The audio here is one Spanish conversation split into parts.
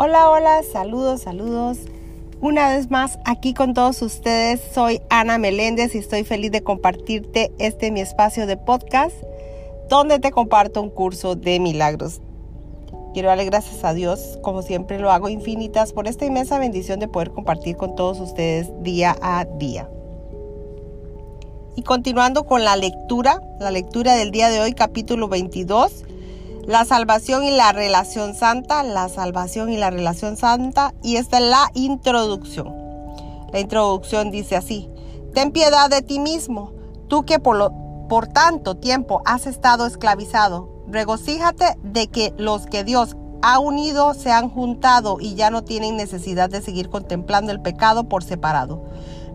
Hola, hola, saludos, saludos. Una vez más aquí con todos ustedes, soy Ana Meléndez y estoy feliz de compartirte este mi espacio de podcast donde te comparto un curso de milagros. Quiero darle gracias a Dios, como siempre lo hago infinitas, por esta inmensa bendición de poder compartir con todos ustedes día a día. Y continuando con la lectura, la lectura del día de hoy, capítulo 22, la salvación y la relación santa, la salvación y la relación santa, y esta es la introducción. La introducción dice así, ten piedad de ti mismo, tú que por, por tanto tiempo has estado esclavizado, regocíjate de que los que Dios ha unido se han juntado y ya no tienen necesidad de seguir contemplando el pecado por separado.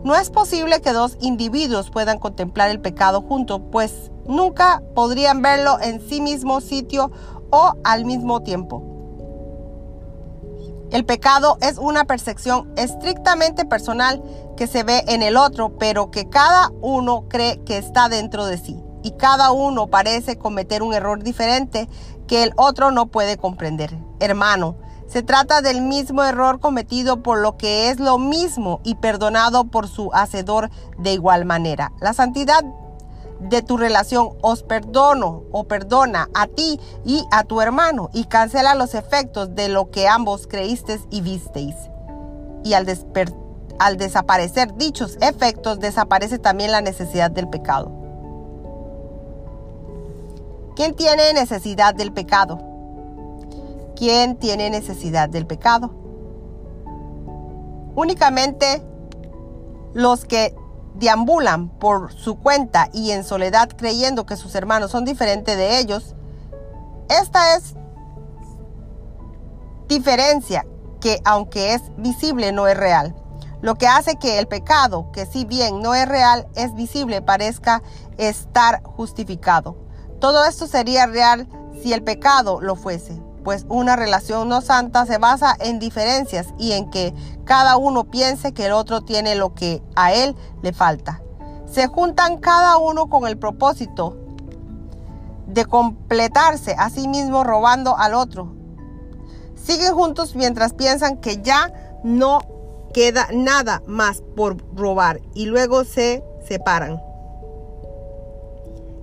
No es posible que dos individuos puedan contemplar el pecado juntos, pues nunca podrían verlo en sí mismo sitio o al mismo tiempo. El pecado es una percepción estrictamente personal que se ve en el otro, pero que cada uno cree que está dentro de sí. Y cada uno parece cometer un error diferente que el otro no puede comprender. Hermano, se trata del mismo error cometido por lo que es lo mismo y perdonado por su hacedor de igual manera. La santidad de tu relación os perdono o perdona a ti y a tu hermano y cancela los efectos de lo que ambos creísteis y visteis. Y al, al desaparecer dichos efectos desaparece también la necesidad del pecado. ¿Quién tiene necesidad del pecado? ¿Quién tiene necesidad del pecado? Únicamente los que deambulan por su cuenta y en soledad creyendo que sus hermanos son diferentes de ellos, esta es diferencia que aunque es visible no es real. Lo que hace que el pecado, que si bien no es real, es visible, parezca estar justificado. Todo esto sería real si el pecado lo fuese pues una relación no santa se basa en diferencias y en que cada uno piense que el otro tiene lo que a él le falta. Se juntan cada uno con el propósito de completarse a sí mismo robando al otro. Siguen juntos mientras piensan que ya no queda nada más por robar y luego se separan.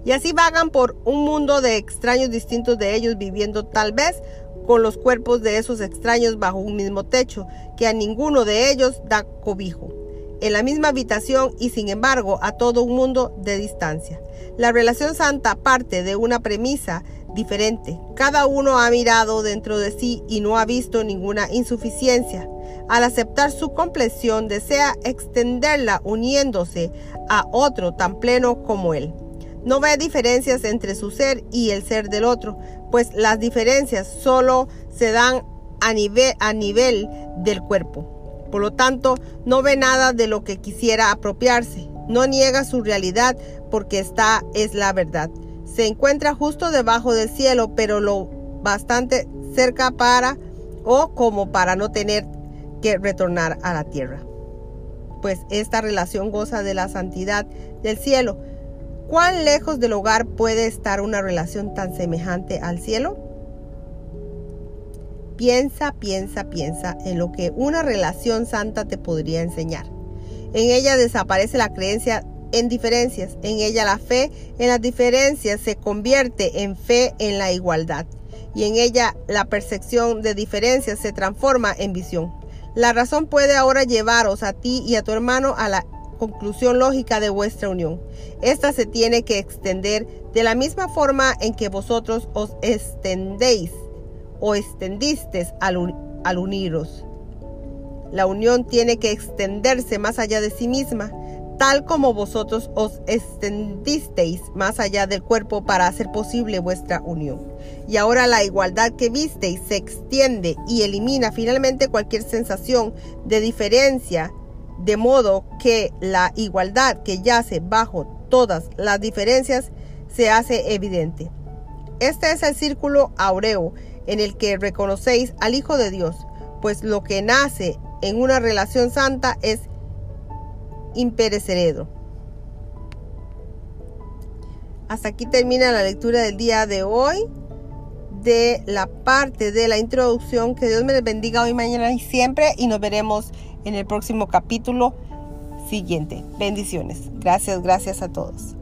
Y así vagan por un mundo de extraños distintos de ellos, viviendo tal vez con los cuerpos de esos extraños bajo un mismo techo, que a ninguno de ellos da cobijo, en la misma habitación y sin embargo a todo un mundo de distancia. La relación santa parte de una premisa diferente. Cada uno ha mirado dentro de sí y no ha visto ninguna insuficiencia. Al aceptar su compleción, desea extenderla uniéndose a otro tan pleno como él. No ve diferencias entre su ser y el ser del otro, pues las diferencias solo se dan a nivel, a nivel del cuerpo. Por lo tanto, no ve nada de lo que quisiera apropiarse. No niega su realidad porque esta es la verdad. Se encuentra justo debajo del cielo, pero lo bastante cerca para o como para no tener que retornar a la tierra. Pues esta relación goza de la santidad del cielo ¿Cuán lejos del hogar puede estar una relación tan semejante al cielo? Piensa, piensa, piensa en lo que una relación santa te podría enseñar. En ella desaparece la creencia en diferencias. En ella la fe en las diferencias se convierte en fe en la igualdad. Y en ella la percepción de diferencias se transforma en visión. La razón puede ahora llevaros a ti y a tu hermano a la conclusión lógica de vuestra unión. Esta se tiene que extender de la misma forma en que vosotros os extendéis o extendisteis al, al uniros. La unión tiene que extenderse más allá de sí misma, tal como vosotros os extendisteis más allá del cuerpo para hacer posible vuestra unión. Y ahora la igualdad que visteis se extiende y elimina finalmente cualquier sensación de diferencia de modo que la igualdad que yace bajo todas las diferencias se hace evidente. Este es el círculo aureo en el que reconocéis al Hijo de Dios, pues lo que nace en una relación santa es imperecedero. Hasta aquí termina la lectura del día de hoy de la parte de la introducción. Que Dios me bendiga hoy, mañana y siempre. Y nos veremos en el próximo capítulo siguiente. Bendiciones. Gracias, gracias a todos.